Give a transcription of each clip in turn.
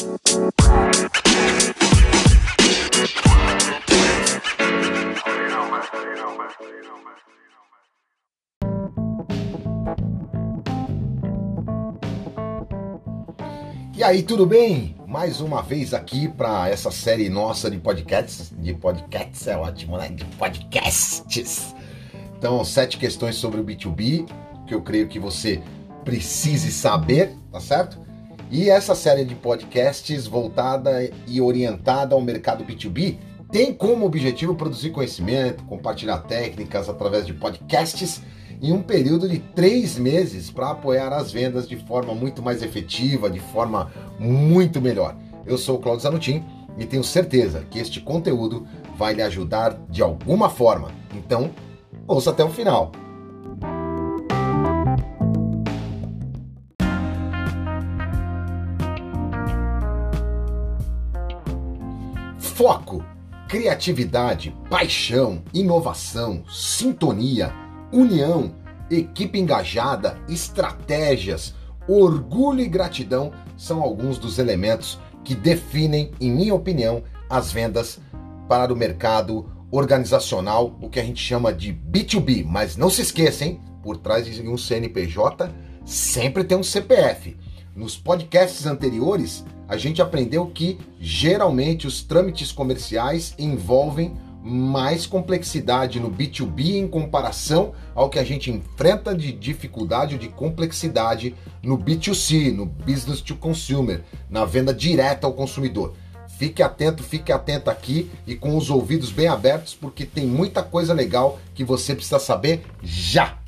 E aí, tudo bem? Mais uma vez aqui para essa série nossa de podcasts. De podcasts é ótimo, né? De podcasts. Então, sete questões sobre o B2B que eu creio que você precise saber, tá certo? E essa série de podcasts voltada e orientada ao mercado B2B tem como objetivo produzir conhecimento, compartilhar técnicas através de podcasts em um período de três meses para apoiar as vendas de forma muito mais efetiva, de forma muito melhor. Eu sou o Claudio Zanutin e tenho certeza que este conteúdo vai lhe ajudar de alguma forma. Então, ouça até o final. Foco, criatividade, paixão, inovação, sintonia união, equipe engajada, estratégias, orgulho e gratidão são alguns dos elementos que definem, em minha opinião, as vendas para o mercado organizacional, o que a gente chama de B2B. Mas não se esqueça, hein? Por trás de um CNPJ sempre tem um CPF. Nos podcasts anteriores, a gente aprendeu que geralmente os trâmites comerciais envolvem mais complexidade no B2B em comparação ao que a gente enfrenta de dificuldade ou de complexidade no B2C, no business to consumer, na venda direta ao consumidor. Fique atento, fique atento aqui e com os ouvidos bem abertos, porque tem muita coisa legal que você precisa saber já.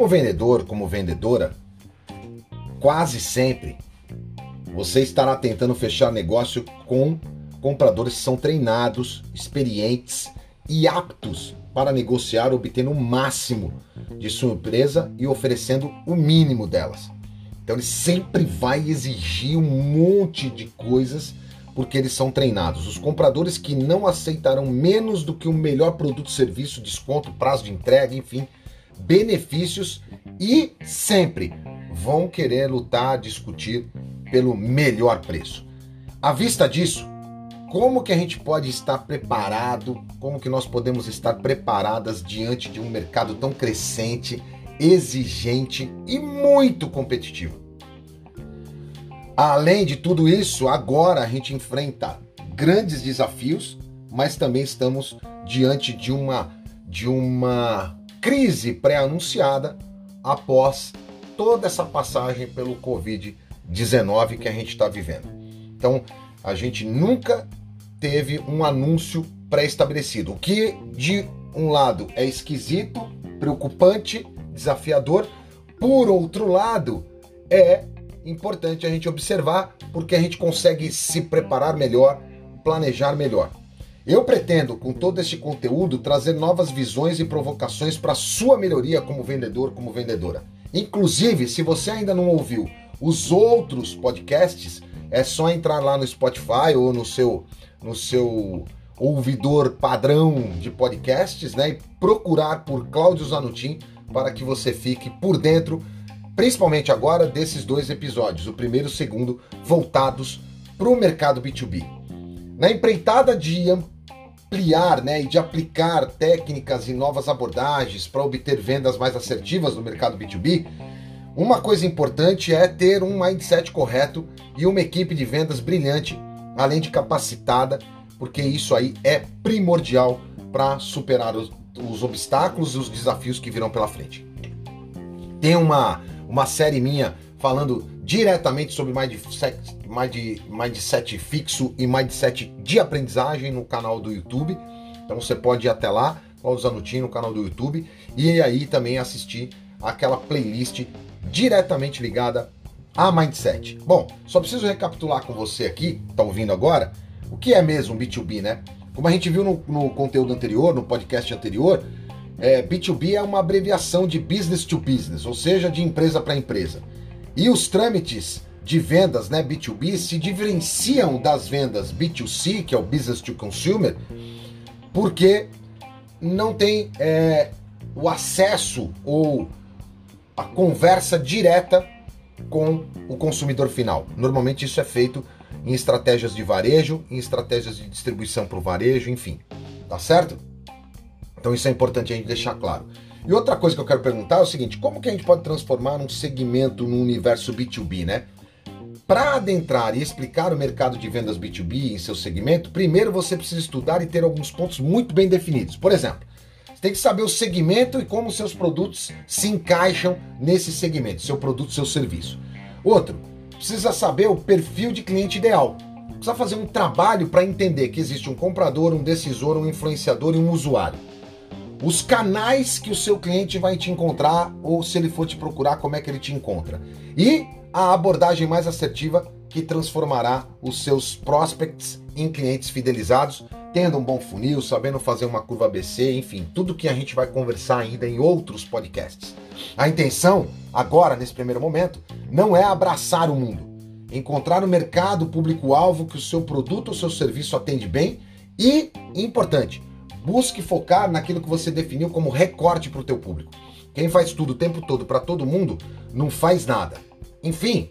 Como vendedor, como vendedora, quase sempre você estará tentando fechar negócio com compradores que são treinados, experientes e aptos para negociar, obtendo o máximo de sua empresa e oferecendo o mínimo delas. Então ele sempre vai exigir um monte de coisas porque eles são treinados. Os compradores que não aceitarão menos do que o melhor produto, serviço, desconto, prazo de entrega, enfim, benefícios e sempre vão querer lutar, discutir pelo melhor preço. À vista disso, como que a gente pode estar preparado, como que nós podemos estar preparadas diante de um mercado tão crescente, exigente e muito competitivo? Além de tudo isso, agora a gente enfrenta grandes desafios, mas também estamos diante de uma de uma crise pré-anunciada após toda essa passagem pelo Covid-19 que a gente está vivendo. Então, a gente nunca teve um anúncio pré-estabelecido, o que de um lado é esquisito, preocupante, desafiador, por outro lado, é importante a gente observar porque a gente consegue se preparar melhor, planejar melhor. Eu pretendo, com todo este conteúdo, trazer novas visões e provocações para sua melhoria como vendedor, como vendedora. Inclusive, se você ainda não ouviu os outros podcasts, é só entrar lá no Spotify ou no seu no seu ouvidor padrão de podcasts, né, e procurar por Cláudio Zanutin para que você fique por dentro, principalmente agora desses dois episódios, o primeiro e o segundo, voltados para o mercado B2B. Na empreitada de ampliar né, e de aplicar técnicas e novas abordagens para obter vendas mais assertivas no mercado B2B, uma coisa importante é ter um mindset correto e uma equipe de vendas brilhante, além de capacitada, porque isso aí é primordial para superar os, os obstáculos e os desafios que virão pela frente. Tem uma, uma série minha falando diretamente sobre mindset, mind, mindset fixo e mindset de aprendizagem no canal do YouTube. Então você pode ir até lá, Claudio Zanutin no canal do YouTube, e aí também assistir aquela playlist diretamente ligada a mindset. Bom, só preciso recapitular com você aqui, tá ouvindo agora, o que é mesmo B2B, né? Como a gente viu no, no conteúdo anterior, no podcast anterior, é, B2B é uma abreviação de business to business, ou seja, de empresa para empresa. E os trâmites de vendas né, B2B se diferenciam das vendas B2C, que é o Business to Consumer, porque não tem é, o acesso ou a conversa direta com o consumidor final. Normalmente isso é feito em estratégias de varejo, em estratégias de distribuição para o varejo, enfim. Tá certo? Então isso é importante a gente deixar claro. E outra coisa que eu quero perguntar é o seguinte: como que a gente pode transformar um segmento no universo B2B, né? Para adentrar e explicar o mercado de vendas B2B em seu segmento, primeiro você precisa estudar e ter alguns pontos muito bem definidos. Por exemplo, você tem que saber o segmento e como seus produtos se encaixam nesse segmento, seu produto, seu serviço. Outro, precisa saber o perfil de cliente ideal. Precisa fazer um trabalho para entender que existe um comprador, um decisor, um influenciador e um usuário. Os canais que o seu cliente vai te encontrar ou se ele for te procurar, como é que ele te encontra. E a abordagem mais assertiva que transformará os seus prospects em clientes fidelizados, tendo um bom funil, sabendo fazer uma curva ABC, enfim, tudo que a gente vai conversar ainda em outros podcasts. A intenção, agora, nesse primeiro momento, não é abraçar o mundo, encontrar o mercado público-alvo que o seu produto ou seu serviço atende bem e, importante, busque focar naquilo que você definiu como recorte para o teu público. Quem faz tudo o tempo todo para todo mundo não faz nada. Enfim,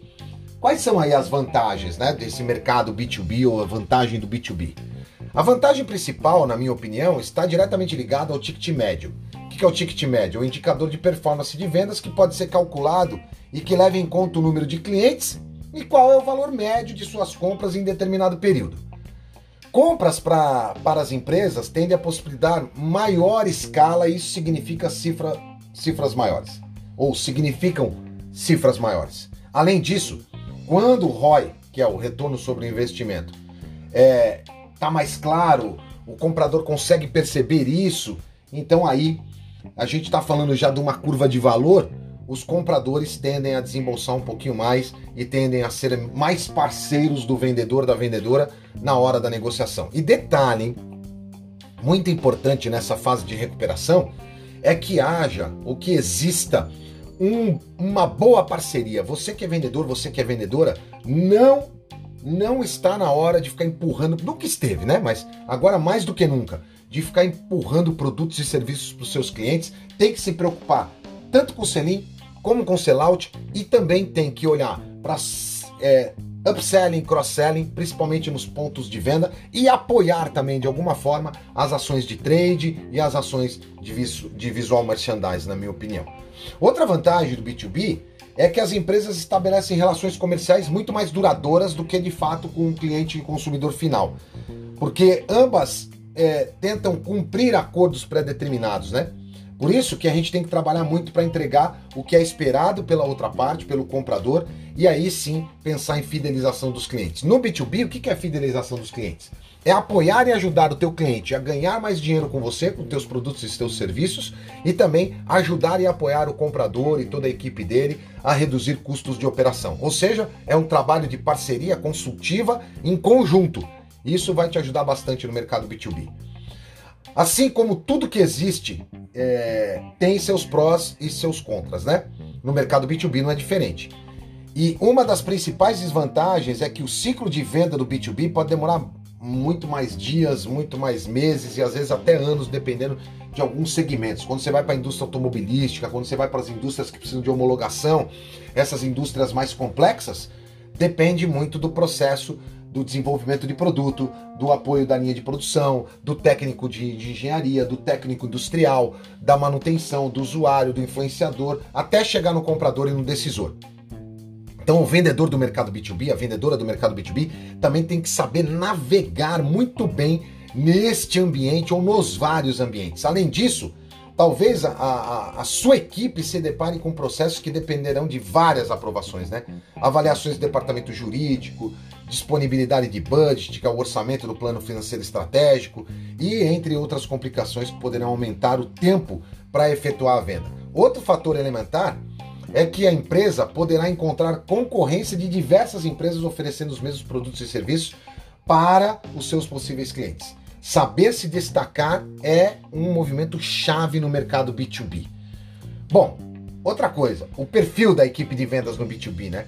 quais são aí as vantagens né, desse mercado B2B ou a vantagem do B2B? A vantagem principal, na minha opinião, está diretamente ligada ao ticket médio. O que é o ticket médio? É o indicador de performance de vendas que pode ser calculado e que leva em conta o número de clientes e qual é o valor médio de suas compras em determinado período. Compras pra, para as empresas tendem a possibilitar maior escala e isso significa cifra, cifras maiores, ou significam cifras maiores. Além disso, quando o ROI, que é o retorno sobre o investimento, é, tá mais claro, o comprador consegue perceber isso, então aí a gente está falando já de uma curva de valor, os compradores tendem a desembolsar um pouquinho mais e tendem a ser mais parceiros do vendedor, da vendedora, na hora da negociação. E detalhe, muito importante nessa fase de recuperação, é que haja ou que exista um, uma boa parceria. Você que é vendedor, você que é vendedora, não não está na hora de ficar empurrando, nunca esteve, né? Mas agora mais do que nunca, de ficar empurrando produtos e serviços para os seus clientes, tem que se preocupar tanto com o selim como com sellout e também tem que olhar para é, upselling, cross-selling, principalmente nos pontos de venda e apoiar também de alguma forma as ações de trade e as ações de, visu de visual merchandise, na minha opinião. Outra vantagem do B2B é que as empresas estabelecem relações comerciais muito mais duradouras do que de fato com o cliente e consumidor final. Porque ambas é, tentam cumprir acordos pré-determinados, né? Por isso que a gente tem que trabalhar muito para entregar o que é esperado pela outra parte, pelo comprador, e aí sim pensar em fidelização dos clientes. No B2B, o que é fidelização dos clientes? é apoiar e ajudar o teu cliente a ganhar mais dinheiro com você, com teus produtos e teus serviços, e também ajudar e apoiar o comprador e toda a equipe dele a reduzir custos de operação. Ou seja, é um trabalho de parceria consultiva em conjunto. Isso vai te ajudar bastante no mercado B2B. Assim como tudo que existe é, tem seus prós e seus contras, né? No mercado B2B não é diferente. E uma das principais desvantagens é que o ciclo de venda do B2B pode demorar muito mais dias, muito mais meses e às vezes até anos, dependendo de alguns segmentos. Quando você vai para a indústria automobilística, quando você vai para as indústrias que precisam de homologação, essas indústrias mais complexas, depende muito do processo do desenvolvimento de produto, do apoio da linha de produção, do técnico de, de engenharia, do técnico industrial, da manutenção, do usuário, do influenciador, até chegar no comprador e no decisor. Então, o vendedor do mercado B2B, a vendedora do mercado B2B, também tem que saber navegar muito bem neste ambiente ou nos vários ambientes. Além disso, talvez a, a, a, sua equipe se depare com processos que dependerão de várias aprovações, né? Avaliações do departamento jurídico, disponibilidade de budget, que é o orçamento do plano financeiro estratégico, e entre outras complicações que poderão aumentar o tempo para efetuar a venda. Outro fator elementar é que a empresa poderá encontrar concorrência de diversas empresas oferecendo os mesmos produtos e serviços para os seus possíveis clientes. Saber se destacar é um movimento chave no mercado B2B. Bom, outra coisa, o perfil da equipe de vendas no B2B, né?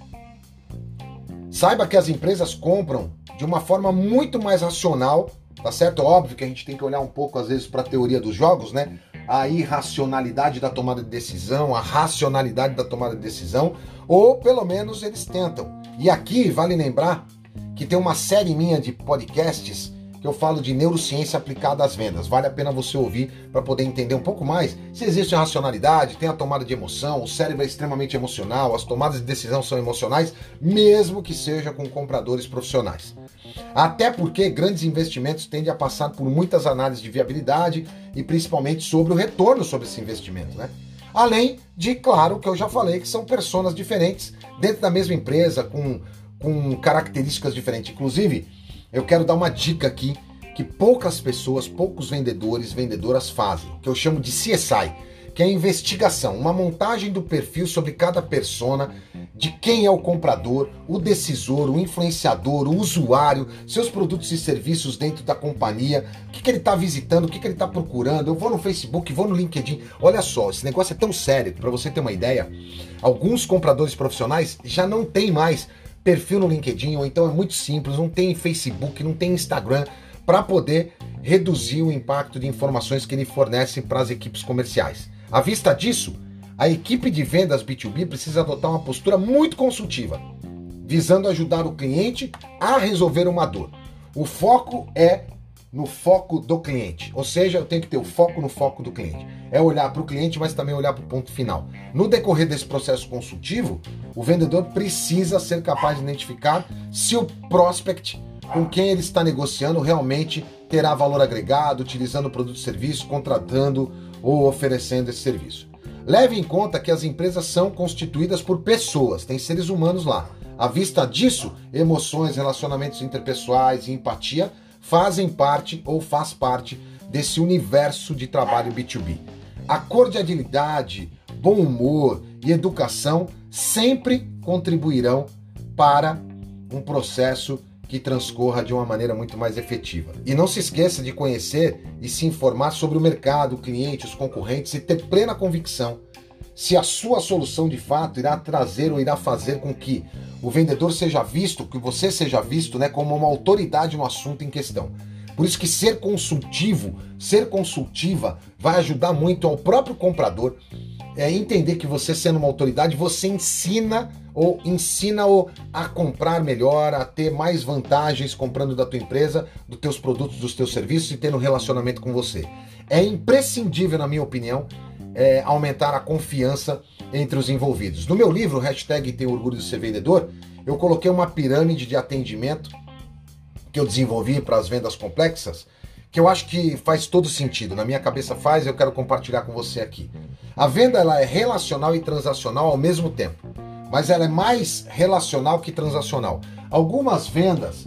Saiba que as empresas compram de uma forma muito mais racional tá certo? Óbvio que a gente tem que olhar um pouco às vezes para a teoria dos jogos, né? A irracionalidade da tomada de decisão, a racionalidade da tomada de decisão, ou pelo menos eles tentam. E aqui vale lembrar que tem uma série minha de podcasts que eu falo de neurociência aplicada às vendas. Vale a pena você ouvir para poder entender um pouco mais se existe a racionalidade, tem a tomada de emoção, o cérebro é extremamente emocional, as tomadas de decisão são emocionais, mesmo que seja com compradores profissionais. Até porque grandes investimentos tendem a passar por muitas análises de viabilidade e principalmente sobre o retorno sobre esse investimento, né? Além de, claro, que eu já falei que são pessoas diferentes dentro da mesma empresa, com, com características diferentes. Inclusive, eu quero dar uma dica aqui que poucas pessoas, poucos vendedores, vendedoras fazem, que eu chamo de CSI, que é a investigação, uma montagem do perfil sobre cada persona, de quem é o comprador, o decisor, o influenciador, o usuário, seus produtos e serviços dentro da companhia, o que, que ele está visitando, o que, que ele está procurando. Eu vou no Facebook, vou no LinkedIn. Olha só, esse negócio é tão sério, para você ter uma ideia, alguns compradores profissionais já não têm mais perfil no LinkedIn, ou então é muito simples, não tem Facebook, não tem Instagram, para poder reduzir o impacto de informações que ele fornece para as equipes comerciais. À vista disso, a equipe de vendas B2B precisa adotar uma postura muito consultiva, visando ajudar o cliente a resolver uma dor. O foco é no foco do cliente. Ou seja, eu tenho que ter o foco no foco do cliente. É olhar para o cliente, mas também olhar para o ponto final. No decorrer desse processo consultivo, o vendedor precisa ser capaz de identificar se o prospect com quem ele está negociando realmente terá valor agregado, utilizando o produto e serviço, contratando ou oferecendo esse serviço. Leve em conta que as empresas são constituídas por pessoas, tem seres humanos lá. À vista disso, emoções, relacionamentos interpessoais e empatia fazem parte ou faz parte desse universo de trabalho B2B. A cordialidade, bom humor e educação sempre contribuirão para um processo que transcorra de uma maneira muito mais efetiva. E não se esqueça de conhecer e se informar sobre o mercado, o cliente, os concorrentes e ter plena convicção se a sua solução de fato irá trazer ou irá fazer com que o vendedor seja visto, que você seja visto né, como uma autoridade no assunto em questão. Por isso que ser consultivo, ser consultiva, vai ajudar muito ao próprio comprador é, entender que você sendo uma autoridade, você ensina ou ensina-o a comprar melhor, a ter mais vantagens comprando da tua empresa, dos teus produtos, dos teus serviços e tendo um relacionamento com você. É imprescindível, na minha opinião, é, aumentar a confiança entre os envolvidos. No meu livro, hashtag Tem Orgulho de Ser Vendedor, eu coloquei uma pirâmide de atendimento que eu desenvolvi para as vendas complexas, que eu acho que faz todo sentido. Na minha cabeça faz, eu quero compartilhar com você aqui. A venda ela é relacional e transacional ao mesmo tempo, mas ela é mais relacional que transacional. Algumas vendas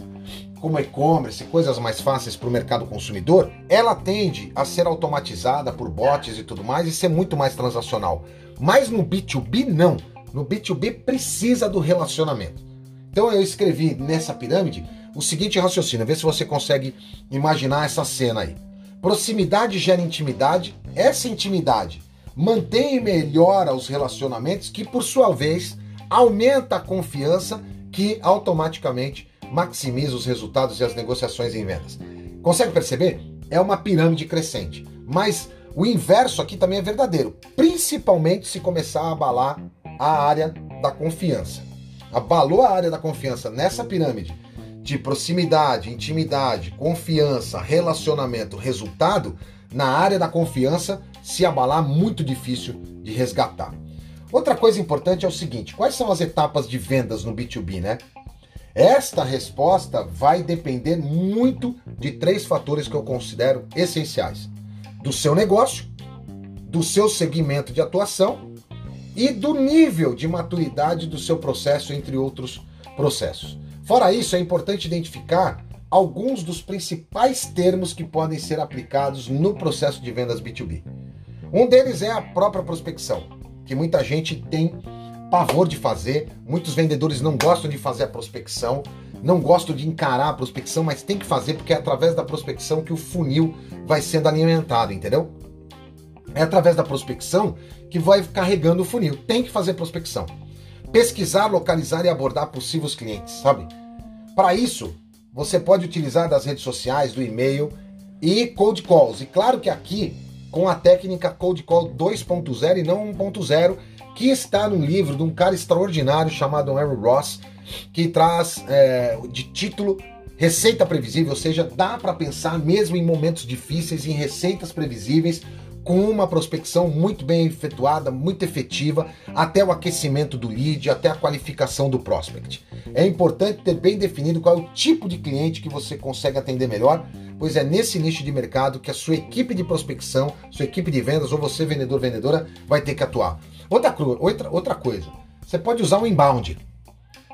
como e-commerce, coisas mais fáceis para o mercado consumidor, ela tende a ser automatizada por bots e tudo mais e ser muito mais transacional. Mas no B2B, não. No B2B precisa do relacionamento. Então eu escrevi nessa pirâmide o seguinte raciocínio, vê se você consegue imaginar essa cena aí. Proximidade gera intimidade, essa intimidade mantém e melhora os relacionamentos, que por sua vez aumenta a confiança, que automaticamente maximiza os resultados e as negociações em vendas. Consegue perceber? É uma pirâmide crescente. Mas o inverso aqui também é verdadeiro, principalmente se começar a abalar a área da confiança. Abalou a área da confiança nessa pirâmide de proximidade, intimidade, confiança, relacionamento, resultado, na área da confiança, se abalar, muito difícil de resgatar. Outra coisa importante é o seguinte: quais são as etapas de vendas no B2B, né? Esta resposta vai depender muito de três fatores que eu considero essenciais: do seu negócio, do seu segmento de atuação e do nível de maturidade do seu processo, entre outros processos. Fora isso, é importante identificar alguns dos principais termos que podem ser aplicados no processo de vendas B2B. Um deles é a própria prospecção, que muita gente tem pavor de fazer. Muitos vendedores não gostam de fazer a prospecção, não gostam de encarar a prospecção, mas tem que fazer porque é através da prospecção que o funil vai sendo alimentado, entendeu? É através da prospecção que vai carregando o funil. Tem que fazer prospecção. Pesquisar, localizar e abordar possíveis clientes, sabe? Para isso, você pode utilizar das redes sociais, do e-mail e cold calls. E claro que aqui com a técnica Cold Call 2.0 e não 1.0, que está no livro de um cara extraordinário chamado Aaron Ross, que traz é, de título Receita Previsível, ou seja, dá para pensar mesmo em momentos difíceis em receitas previsíveis com uma prospecção muito bem efetuada, muito efetiva, até o aquecimento do lead, até a qualificação do prospect. É importante ter bem definido qual é o tipo de cliente que você consegue atender melhor, pois é nesse nicho de mercado que a sua equipe de prospecção, sua equipe de vendas ou você vendedor vendedora vai ter que atuar. Outra, outra, outra coisa, você pode usar um inbound.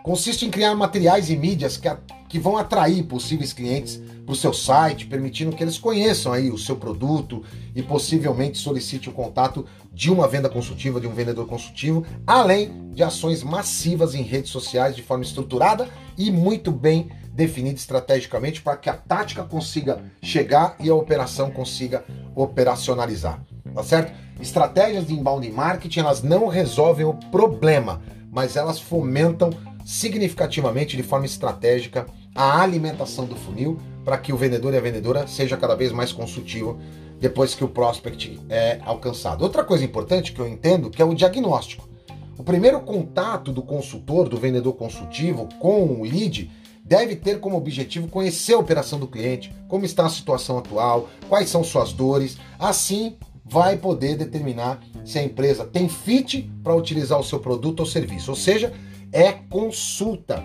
Consiste em criar materiais e mídias que, a, que vão atrair possíveis clientes para o seu site, permitindo que eles conheçam aí o seu produto e possivelmente solicite o contato de uma venda consultiva, de um vendedor consultivo, além de ações massivas em redes sociais de forma estruturada e muito bem definida estrategicamente para que a tática consiga chegar e a operação consiga operacionalizar. Tá certo? Estratégias de inbound marketing elas não resolvem o problema, mas elas fomentam significativamente de forma estratégica a alimentação do funil para que o vendedor e a vendedora seja cada vez mais consultivo depois que o prospect é alcançado. Outra coisa importante que eu entendo que é o diagnóstico. O primeiro contato do consultor, do vendedor consultivo com o lead deve ter como objetivo conhecer a operação do cliente, como está a situação atual, quais são suas dores, assim vai poder determinar se a empresa tem fit para utilizar o seu produto ou serviço. Ou seja, é consulta.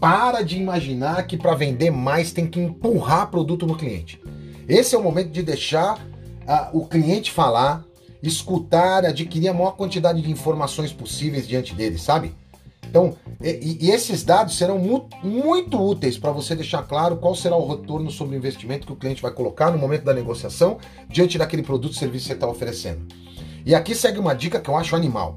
Para de imaginar que para vender mais tem que empurrar produto no cliente. Esse é o momento de deixar uh, o cliente falar, escutar, adquirir a maior quantidade de informações possíveis diante dele, sabe? Então, e, e esses dados serão mu muito úteis para você deixar claro qual será o retorno sobre o investimento que o cliente vai colocar no momento da negociação diante daquele produto ou serviço que você está oferecendo. E aqui segue uma dica que eu acho animal.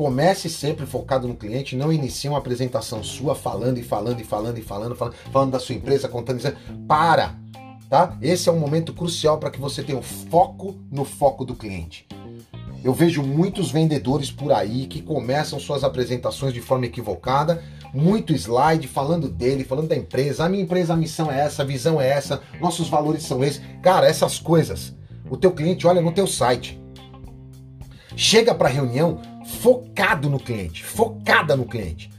Comece sempre focado no cliente, não inicie uma apresentação sua falando e falando e falando e falando, falando, falando da sua empresa, contando isso. Para! Tá? Esse é um momento crucial para que você tenha o foco no foco do cliente. Eu vejo muitos vendedores por aí que começam suas apresentações de forma equivocada, muito slide falando dele, falando da empresa. A minha empresa, a missão é essa, a visão é essa, nossos valores são esses. Cara, essas coisas. O teu cliente olha no teu site. Chega para reunião focado no cliente, focada no cliente.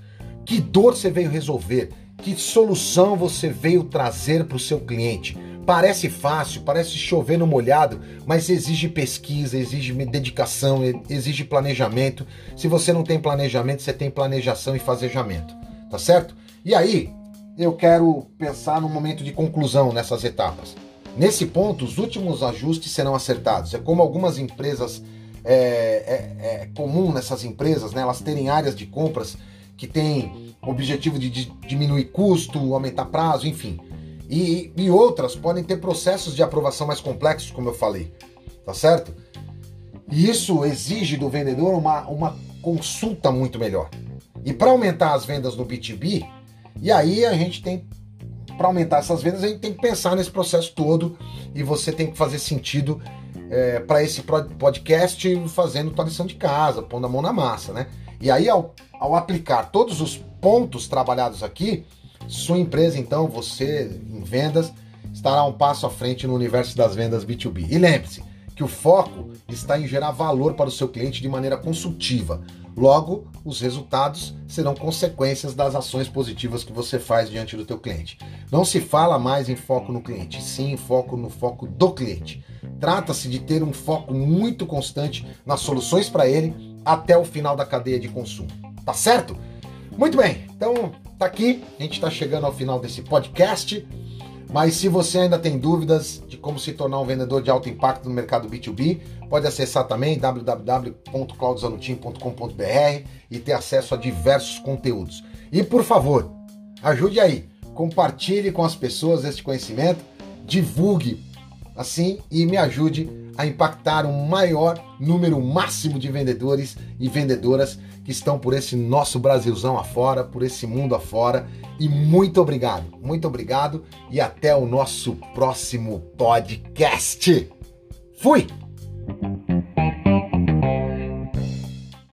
Que dor você veio resolver? Que solução você veio trazer para o seu cliente? Parece fácil, parece chover no molhado, mas exige pesquisa, exige dedicação, exige planejamento. Se você não tem planejamento, você tem planejação e fazejamento, tá certo? E aí, eu quero pensar no momento de conclusão nessas etapas. Nesse ponto, os últimos ajustes serão acertados. É como algumas empresas é, é, é comum nessas empresas, né, elas terem áreas de compras que têm objetivo de, diminuir custo, aumentar prazo, enfim. E, e outras podem ter processos de aprovação mais complexos, como eu falei, tá certo? E isso exige do vendedor uma, uma consulta muito melhor. E para aumentar as vendas no B2B, e aí a gente tem para aumentar essas vendas, a gente tem que pensar nesse processo todo e você tem que fazer sentido é, para esse podcast fazendo tua lição de casa, pondo a mão na massa, né? E aí, ao, ao aplicar todos os pontos trabalhados aqui, sua empresa, então, você em vendas, estará um passo à frente no universo das vendas B2B. E lembre-se que o foco está em gerar valor para o seu cliente de maneira consultiva. Logo, os resultados serão consequências das ações positivas que você faz diante do teu cliente. Não se fala mais em foco no cliente, sim em foco no foco do cliente. Trata-se de ter um foco muito constante nas soluções para ele até o final da cadeia de consumo. Tá certo? Muito bem, então tá aqui, a gente está chegando ao final desse podcast. Mas se você ainda tem dúvidas de como se tornar um vendedor de alto impacto no mercado B2B, pode acessar também www.claudizanutim.com.br e ter acesso a diversos conteúdos. E por favor, ajude aí, compartilhe com as pessoas este conhecimento, divulgue assim e me ajude a impactar um maior número máximo de vendedores e vendedoras que estão por esse nosso Brasilzão afora, por esse mundo afora. E muito obrigado, muito obrigado e até o nosso próximo podcast. Fui!